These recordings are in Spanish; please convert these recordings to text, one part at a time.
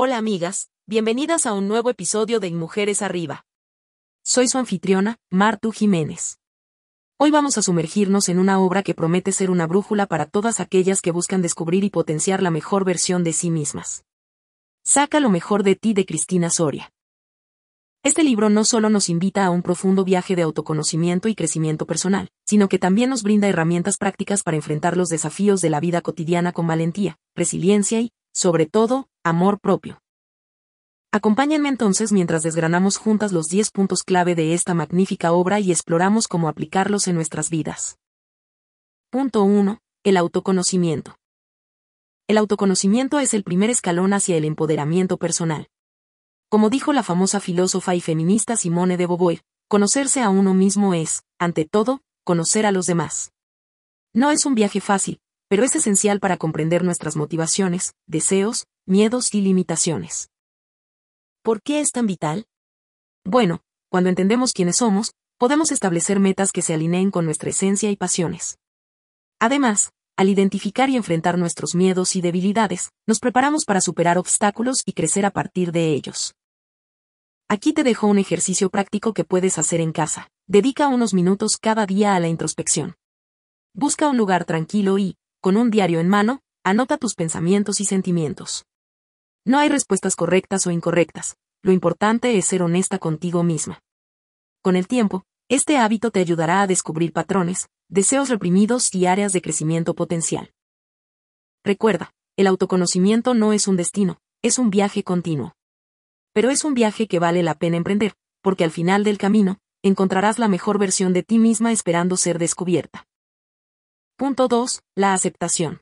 Hola amigas, bienvenidas a un nuevo episodio de Mujeres Arriba. Soy su anfitriona, Martu Jiménez. Hoy vamos a sumergirnos en una obra que promete ser una brújula para todas aquellas que buscan descubrir y potenciar la mejor versión de sí mismas. Saca lo mejor de ti de Cristina Soria. Este libro no solo nos invita a un profundo viaje de autoconocimiento y crecimiento personal, sino que también nos brinda herramientas prácticas para enfrentar los desafíos de la vida cotidiana con valentía, resiliencia y, sobre todo, amor propio. Acompáñenme entonces mientras desgranamos juntas los 10 puntos clave de esta magnífica obra y exploramos cómo aplicarlos en nuestras vidas. Punto 1. El autoconocimiento. El autoconocimiento es el primer escalón hacia el empoderamiento personal. Como dijo la famosa filósofa y feminista Simone de Beauvoir, conocerse a uno mismo es, ante todo, conocer a los demás. No es un viaje fácil, pero es esencial para comprender nuestras motivaciones, deseos, miedos y limitaciones. ¿Por qué es tan vital? Bueno, cuando entendemos quiénes somos, podemos establecer metas que se alineen con nuestra esencia y pasiones. Además, al identificar y enfrentar nuestros miedos y debilidades, nos preparamos para superar obstáculos y crecer a partir de ellos. Aquí te dejo un ejercicio práctico que puedes hacer en casa. Dedica unos minutos cada día a la introspección. Busca un lugar tranquilo y, con un diario en mano, anota tus pensamientos y sentimientos. No hay respuestas correctas o incorrectas, lo importante es ser honesta contigo misma. Con el tiempo, este hábito te ayudará a descubrir patrones, deseos reprimidos y áreas de crecimiento potencial. Recuerda, el autoconocimiento no es un destino, es un viaje continuo. Pero es un viaje que vale la pena emprender, porque al final del camino, encontrarás la mejor versión de ti misma esperando ser descubierta. Punto 2. La aceptación.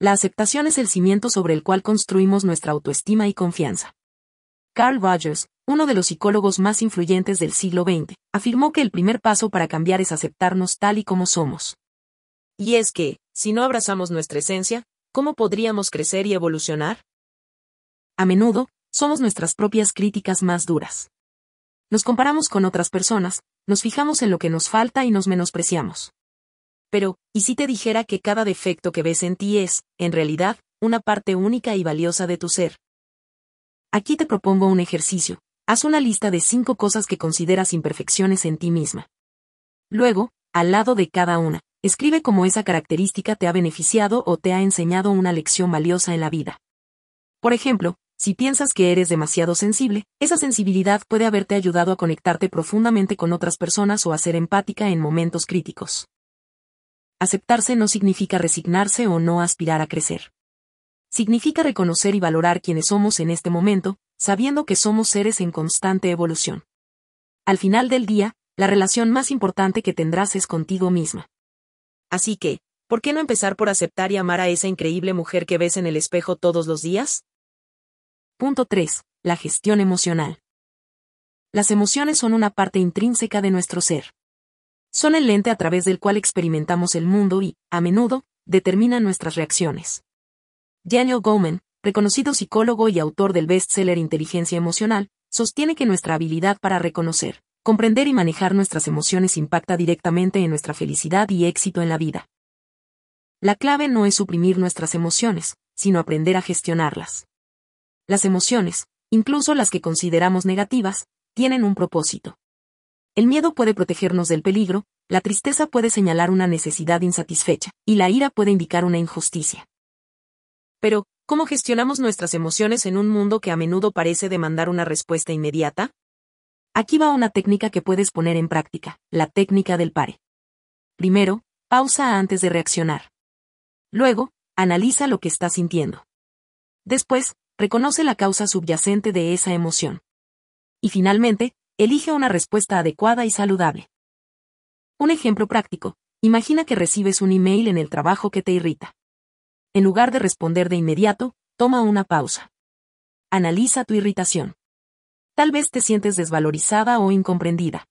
La aceptación es el cimiento sobre el cual construimos nuestra autoestima y confianza. Carl Rogers, uno de los psicólogos más influyentes del siglo XX, afirmó que el primer paso para cambiar es aceptarnos tal y como somos. Y es que, si no abrazamos nuestra esencia, ¿cómo podríamos crecer y evolucionar? A menudo, somos nuestras propias críticas más duras. Nos comparamos con otras personas, nos fijamos en lo que nos falta y nos menospreciamos. Pero, ¿y si te dijera que cada defecto que ves en ti es, en realidad, una parte única y valiosa de tu ser? Aquí te propongo un ejercicio. Haz una lista de cinco cosas que consideras imperfecciones en ti misma. Luego, al lado de cada una, escribe cómo esa característica te ha beneficiado o te ha enseñado una lección valiosa en la vida. Por ejemplo, si piensas que eres demasiado sensible, esa sensibilidad puede haberte ayudado a conectarte profundamente con otras personas o a ser empática en momentos críticos. Aceptarse no significa resignarse o no aspirar a crecer. Significa reconocer y valorar quienes somos en este momento, sabiendo que somos seres en constante evolución. Al final del día, la relación más importante que tendrás es contigo misma. Así que, ¿por qué no empezar por aceptar y amar a esa increíble mujer que ves en el espejo todos los días? Punto 3. La gestión emocional. Las emociones son una parte intrínseca de nuestro ser son el lente a través del cual experimentamos el mundo y, a menudo, determinan nuestras reacciones. Daniel Goleman, reconocido psicólogo y autor del bestseller Inteligencia Emocional, sostiene que nuestra habilidad para reconocer, comprender y manejar nuestras emociones impacta directamente en nuestra felicidad y éxito en la vida. La clave no es suprimir nuestras emociones, sino aprender a gestionarlas. Las emociones, incluso las que consideramos negativas, tienen un propósito. El miedo puede protegernos del peligro, la tristeza puede señalar una necesidad insatisfecha, y la ira puede indicar una injusticia. Pero, ¿cómo gestionamos nuestras emociones en un mundo que a menudo parece demandar una respuesta inmediata? Aquí va una técnica que puedes poner en práctica, la técnica del pare. Primero, pausa antes de reaccionar. Luego, analiza lo que estás sintiendo. Después, reconoce la causa subyacente de esa emoción. Y finalmente, Elige una respuesta adecuada y saludable. Un ejemplo práctico. Imagina que recibes un email en el trabajo que te irrita. En lugar de responder de inmediato, toma una pausa. Analiza tu irritación. Tal vez te sientes desvalorizada o incomprendida.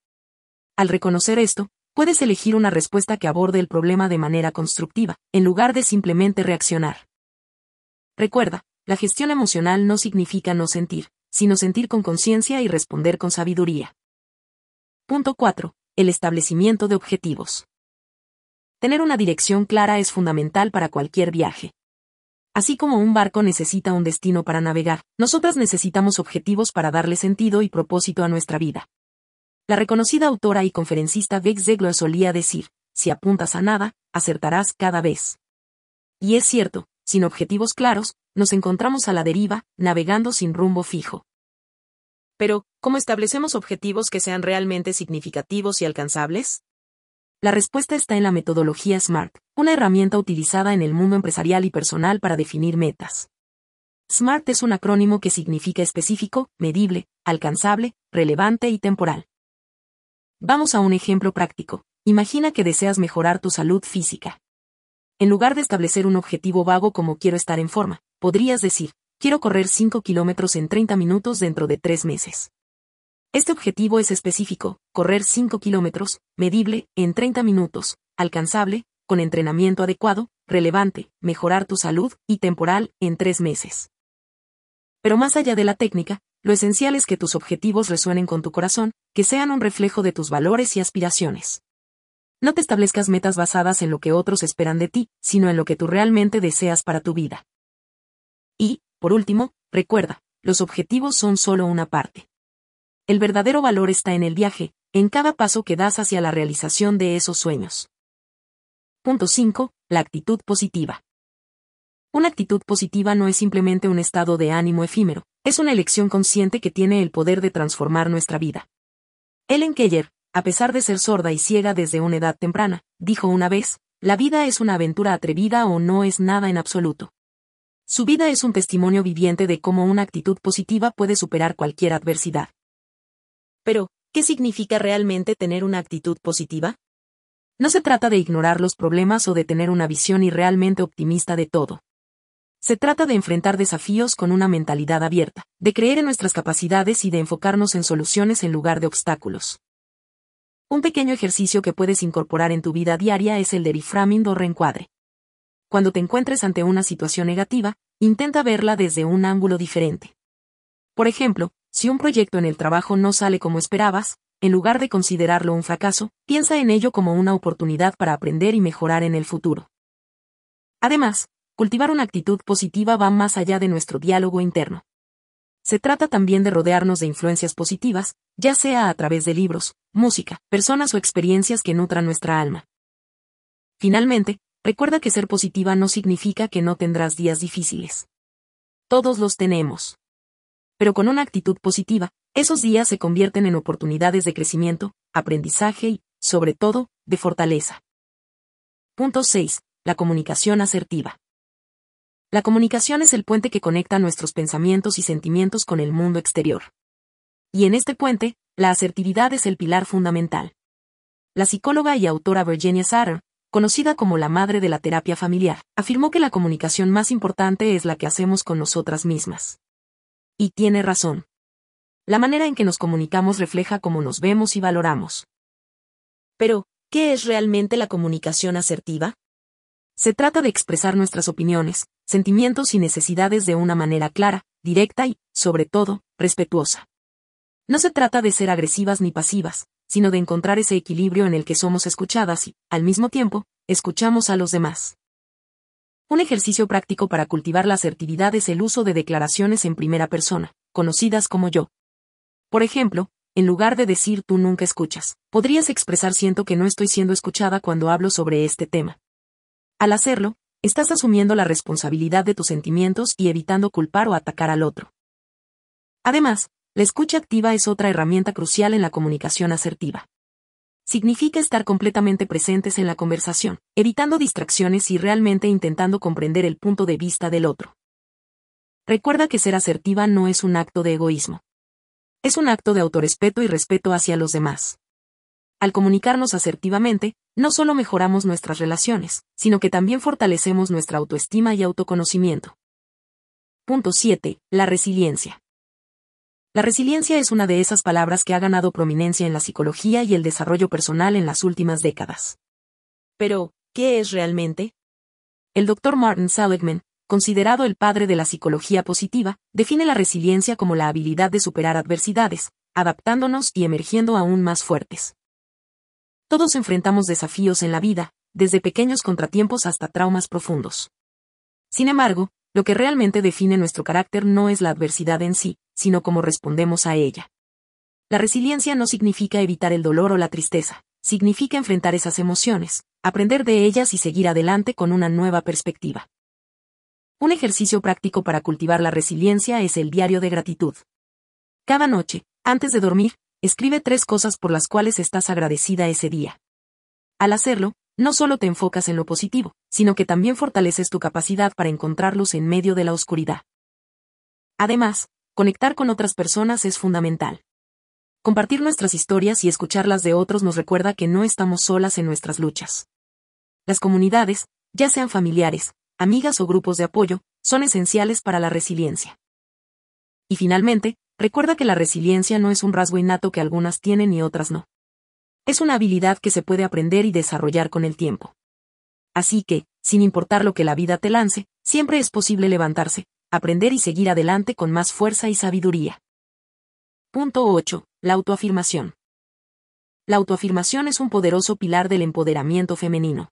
Al reconocer esto, puedes elegir una respuesta que aborde el problema de manera constructiva, en lugar de simplemente reaccionar. Recuerda, la gestión emocional no significa no sentir, sino sentir con conciencia y responder con sabiduría. Punto 4. El establecimiento de objetivos. Tener una dirección clara es fundamental para cualquier viaje. Así como un barco necesita un destino para navegar, nosotras necesitamos objetivos para darle sentido y propósito a nuestra vida. La reconocida autora y conferencista Beck Zegler solía decir, si apuntas a nada, acertarás cada vez. Y es cierto, sin objetivos claros, nos encontramos a la deriva, navegando sin rumbo fijo. Pero, ¿cómo establecemos objetivos que sean realmente significativos y alcanzables? La respuesta está en la metodología SMART, una herramienta utilizada en el mundo empresarial y personal para definir metas. SMART es un acrónimo que significa específico, medible, alcanzable, relevante y temporal. Vamos a un ejemplo práctico. Imagina que deseas mejorar tu salud física. En lugar de establecer un objetivo vago como quiero estar en forma, podrías decir, quiero correr 5 kilómetros en 30 minutos dentro de 3 meses. Este objetivo es específico, correr 5 kilómetros, medible, en 30 minutos, alcanzable, con entrenamiento adecuado, relevante, mejorar tu salud, y temporal, en 3 meses. Pero más allá de la técnica, lo esencial es que tus objetivos resuenen con tu corazón, que sean un reflejo de tus valores y aspiraciones. No te establezcas metas basadas en lo que otros esperan de ti, sino en lo que tú realmente deseas para tu vida. Y, por último, recuerda, los objetivos son solo una parte. El verdadero valor está en el viaje, en cada paso que das hacia la realización de esos sueños. Punto 5. La actitud positiva. Una actitud positiva no es simplemente un estado de ánimo efímero, es una elección consciente que tiene el poder de transformar nuestra vida. Ellen Keller, a pesar de ser sorda y ciega desde una edad temprana, dijo una vez, la vida es una aventura atrevida o no es nada en absoluto. Su vida es un testimonio viviente de cómo una actitud positiva puede superar cualquier adversidad. Pero, ¿qué significa realmente tener una actitud positiva? No se trata de ignorar los problemas o de tener una visión irrealmente optimista de todo. Se trata de enfrentar desafíos con una mentalidad abierta, de creer en nuestras capacidades y de enfocarnos en soluciones en lugar de obstáculos. Un pequeño ejercicio que puedes incorporar en tu vida diaria es el de reframing o reencuadre. Cuando te encuentres ante una situación negativa, intenta verla desde un ángulo diferente. Por ejemplo, si un proyecto en el trabajo no sale como esperabas, en lugar de considerarlo un fracaso, piensa en ello como una oportunidad para aprender y mejorar en el futuro. Además, cultivar una actitud positiva va más allá de nuestro diálogo interno. Se trata también de rodearnos de influencias positivas, ya sea a través de libros, música, personas o experiencias que nutran nuestra alma. Finalmente, recuerda que ser positiva no significa que no tendrás días difíciles. Todos los tenemos pero con una actitud positiva, esos días se convierten en oportunidades de crecimiento, aprendizaje y, sobre todo, de fortaleza. Punto 6. La comunicación asertiva. La comunicación es el puente que conecta nuestros pensamientos y sentimientos con el mundo exterior. Y en este puente, la asertividad es el pilar fundamental. La psicóloga y autora Virginia Satter, conocida como la madre de la terapia familiar, afirmó que la comunicación más importante es la que hacemos con nosotras mismas. Y tiene razón. La manera en que nos comunicamos refleja cómo nos vemos y valoramos. Pero, ¿qué es realmente la comunicación asertiva? Se trata de expresar nuestras opiniones, sentimientos y necesidades de una manera clara, directa y, sobre todo, respetuosa. No se trata de ser agresivas ni pasivas, sino de encontrar ese equilibrio en el que somos escuchadas y, al mismo tiempo, escuchamos a los demás. Un ejercicio práctico para cultivar la asertividad es el uso de declaraciones en primera persona, conocidas como yo. Por ejemplo, en lugar de decir tú nunca escuchas, podrías expresar siento que no estoy siendo escuchada cuando hablo sobre este tema. Al hacerlo, estás asumiendo la responsabilidad de tus sentimientos y evitando culpar o atacar al otro. Además, la escucha activa es otra herramienta crucial en la comunicación asertiva significa estar completamente presentes en la conversación, evitando distracciones y realmente intentando comprender el punto de vista del otro. Recuerda que ser asertiva no es un acto de egoísmo. Es un acto de autorrespeto y respeto hacia los demás. Al comunicarnos asertivamente, no solo mejoramos nuestras relaciones, sino que también fortalecemos nuestra autoestima y autoconocimiento. Punto 7. La resiliencia. La resiliencia es una de esas palabras que ha ganado prominencia en la psicología y el desarrollo personal en las últimas décadas. Pero, ¿qué es realmente? El Dr. Martin Seligman, considerado el padre de la psicología positiva, define la resiliencia como la habilidad de superar adversidades, adaptándonos y emergiendo aún más fuertes. Todos enfrentamos desafíos en la vida, desde pequeños contratiempos hasta traumas profundos. Sin embargo, lo que realmente define nuestro carácter no es la adversidad en sí, sino cómo respondemos a ella. La resiliencia no significa evitar el dolor o la tristeza, significa enfrentar esas emociones, aprender de ellas y seguir adelante con una nueva perspectiva. Un ejercicio práctico para cultivar la resiliencia es el diario de gratitud. Cada noche, antes de dormir, escribe tres cosas por las cuales estás agradecida ese día. Al hacerlo, no solo te enfocas en lo positivo, sino que también fortaleces tu capacidad para encontrarlos en medio de la oscuridad. Además, conectar con otras personas es fundamental. Compartir nuestras historias y escucharlas de otros nos recuerda que no estamos solas en nuestras luchas. Las comunidades, ya sean familiares, amigas o grupos de apoyo, son esenciales para la resiliencia. Y finalmente, recuerda que la resiliencia no es un rasgo innato que algunas tienen y otras no. Es una habilidad que se puede aprender y desarrollar con el tiempo. Así que, sin importar lo que la vida te lance, siempre es posible levantarse, aprender y seguir adelante con más fuerza y sabiduría. Punto 8. La autoafirmación. La autoafirmación es un poderoso pilar del empoderamiento femenino.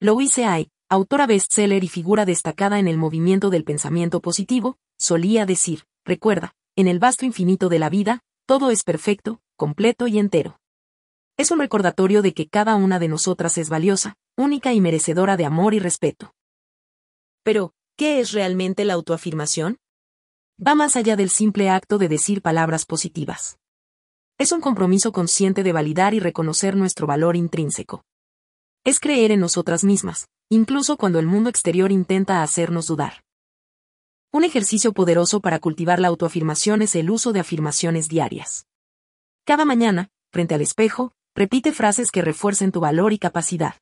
Louise Hay, autora bestseller y figura destacada en el movimiento del pensamiento positivo, solía decir, recuerda, en el vasto infinito de la vida, todo es perfecto, completo y entero. Es un recordatorio de que cada una de nosotras es valiosa, única y merecedora de amor y respeto. Pero, ¿qué es realmente la autoafirmación? Va más allá del simple acto de decir palabras positivas. Es un compromiso consciente de validar y reconocer nuestro valor intrínseco. Es creer en nosotras mismas, incluso cuando el mundo exterior intenta hacernos dudar. Un ejercicio poderoso para cultivar la autoafirmación es el uso de afirmaciones diarias. Cada mañana, frente al espejo, Repite frases que refuercen tu valor y capacidad.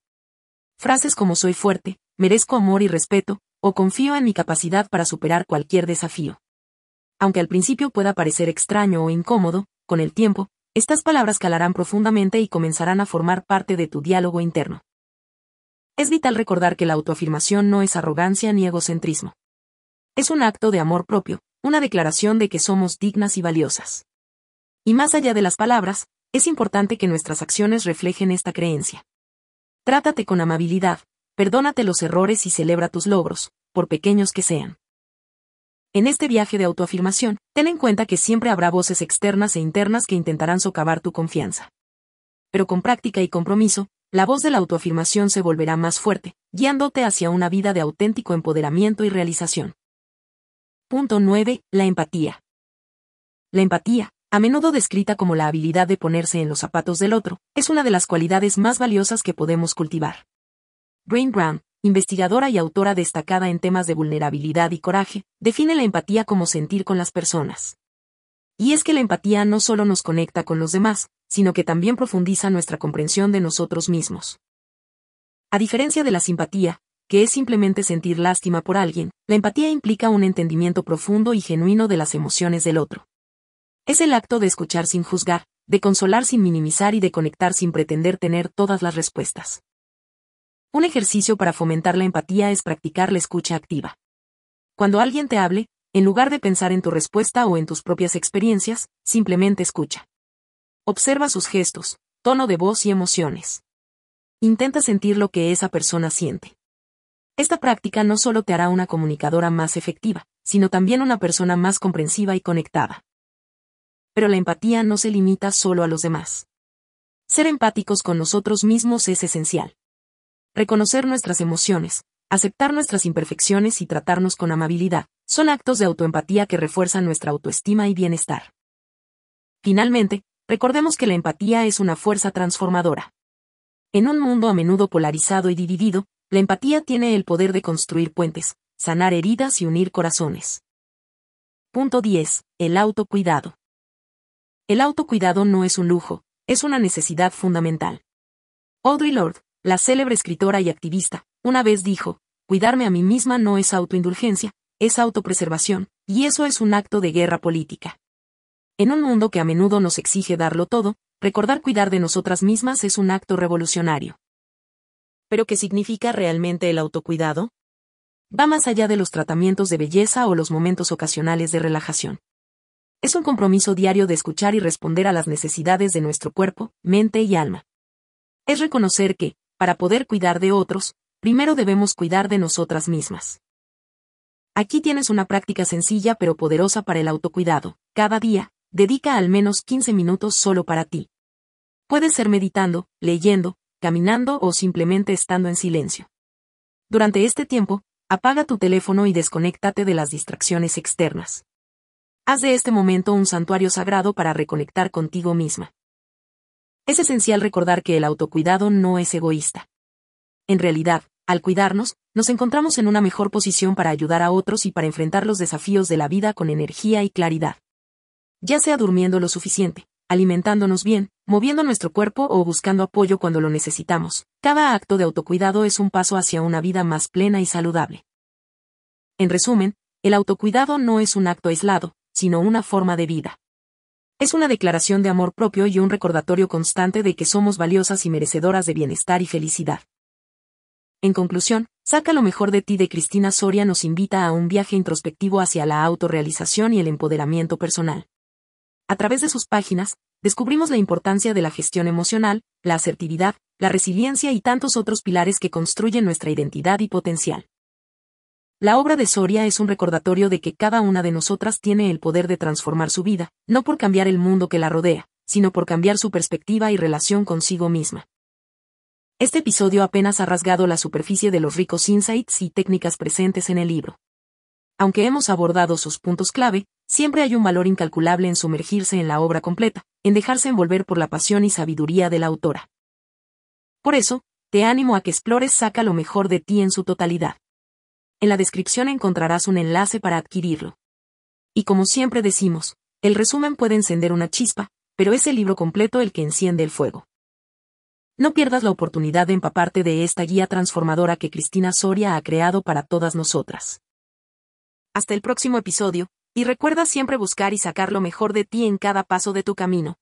Frases como soy fuerte, merezco amor y respeto, o confío en mi capacidad para superar cualquier desafío. Aunque al principio pueda parecer extraño o incómodo, con el tiempo, estas palabras calarán profundamente y comenzarán a formar parte de tu diálogo interno. Es vital recordar que la autoafirmación no es arrogancia ni egocentrismo. Es un acto de amor propio, una declaración de que somos dignas y valiosas. Y más allá de las palabras, es importante que nuestras acciones reflejen esta creencia. Trátate con amabilidad, perdónate los errores y celebra tus logros, por pequeños que sean. En este viaje de autoafirmación, ten en cuenta que siempre habrá voces externas e internas que intentarán socavar tu confianza. Pero con práctica y compromiso, la voz de la autoafirmación se volverá más fuerte, guiándote hacia una vida de auténtico empoderamiento y realización. Punto 9. La empatía. La empatía, a menudo descrita como la habilidad de ponerse en los zapatos del otro, es una de las cualidades más valiosas que podemos cultivar. Brain Brown, investigadora y autora destacada en temas de vulnerabilidad y coraje, define la empatía como sentir con las personas. Y es que la empatía no solo nos conecta con los demás, sino que también profundiza nuestra comprensión de nosotros mismos. A diferencia de la simpatía, que es simplemente sentir lástima por alguien, la empatía implica un entendimiento profundo y genuino de las emociones del otro. Es el acto de escuchar sin juzgar, de consolar sin minimizar y de conectar sin pretender tener todas las respuestas. Un ejercicio para fomentar la empatía es practicar la escucha activa. Cuando alguien te hable, en lugar de pensar en tu respuesta o en tus propias experiencias, simplemente escucha. Observa sus gestos, tono de voz y emociones. Intenta sentir lo que esa persona siente. Esta práctica no solo te hará una comunicadora más efectiva, sino también una persona más comprensiva y conectada pero la empatía no se limita solo a los demás. Ser empáticos con nosotros mismos es esencial. Reconocer nuestras emociones, aceptar nuestras imperfecciones y tratarnos con amabilidad, son actos de autoempatía que refuerzan nuestra autoestima y bienestar. Finalmente, recordemos que la empatía es una fuerza transformadora. En un mundo a menudo polarizado y dividido, la empatía tiene el poder de construir puentes, sanar heridas y unir corazones. Punto 10. El autocuidado. El autocuidado no es un lujo, es una necesidad fundamental. Audre Lorde, la célebre escritora y activista, una vez dijo, cuidarme a mí misma no es autoindulgencia, es autopreservación, y eso es un acto de guerra política. En un mundo que a menudo nos exige darlo todo, recordar cuidar de nosotras mismas es un acto revolucionario. ¿Pero qué significa realmente el autocuidado? Va más allá de los tratamientos de belleza o los momentos ocasionales de relajación. Es un compromiso diario de escuchar y responder a las necesidades de nuestro cuerpo, mente y alma. Es reconocer que, para poder cuidar de otros, primero debemos cuidar de nosotras mismas. Aquí tienes una práctica sencilla pero poderosa para el autocuidado. Cada día, dedica al menos 15 minutos solo para ti. Puede ser meditando, leyendo, caminando o simplemente estando en silencio. Durante este tiempo, apaga tu teléfono y desconéctate de las distracciones externas. Haz de este momento un santuario sagrado para reconectar contigo misma. Es esencial recordar que el autocuidado no es egoísta. En realidad, al cuidarnos, nos encontramos en una mejor posición para ayudar a otros y para enfrentar los desafíos de la vida con energía y claridad. Ya sea durmiendo lo suficiente, alimentándonos bien, moviendo nuestro cuerpo o buscando apoyo cuando lo necesitamos, cada acto de autocuidado es un paso hacia una vida más plena y saludable. En resumen, el autocuidado no es un acto aislado, sino una forma de vida. Es una declaración de amor propio y un recordatorio constante de que somos valiosas y merecedoras de bienestar y felicidad. En conclusión, Saca lo mejor de ti de Cristina Soria nos invita a un viaje introspectivo hacia la autorrealización y el empoderamiento personal. A través de sus páginas, descubrimos la importancia de la gestión emocional, la asertividad, la resiliencia y tantos otros pilares que construyen nuestra identidad y potencial. La obra de Soria es un recordatorio de que cada una de nosotras tiene el poder de transformar su vida, no por cambiar el mundo que la rodea, sino por cambiar su perspectiva y relación consigo misma. Este episodio apenas ha rasgado la superficie de los ricos insights y técnicas presentes en el libro. Aunque hemos abordado sus puntos clave, siempre hay un valor incalculable en sumergirse en la obra completa, en dejarse envolver por la pasión y sabiduría de la autora. Por eso, te animo a que explores Saca lo mejor de ti en su totalidad. En la descripción encontrarás un enlace para adquirirlo. Y como siempre decimos, el resumen puede encender una chispa, pero es el libro completo el que enciende el fuego. No pierdas la oportunidad de empaparte de esta guía transformadora que Cristina Soria ha creado para todas nosotras. Hasta el próximo episodio, y recuerda siempre buscar y sacar lo mejor de ti en cada paso de tu camino.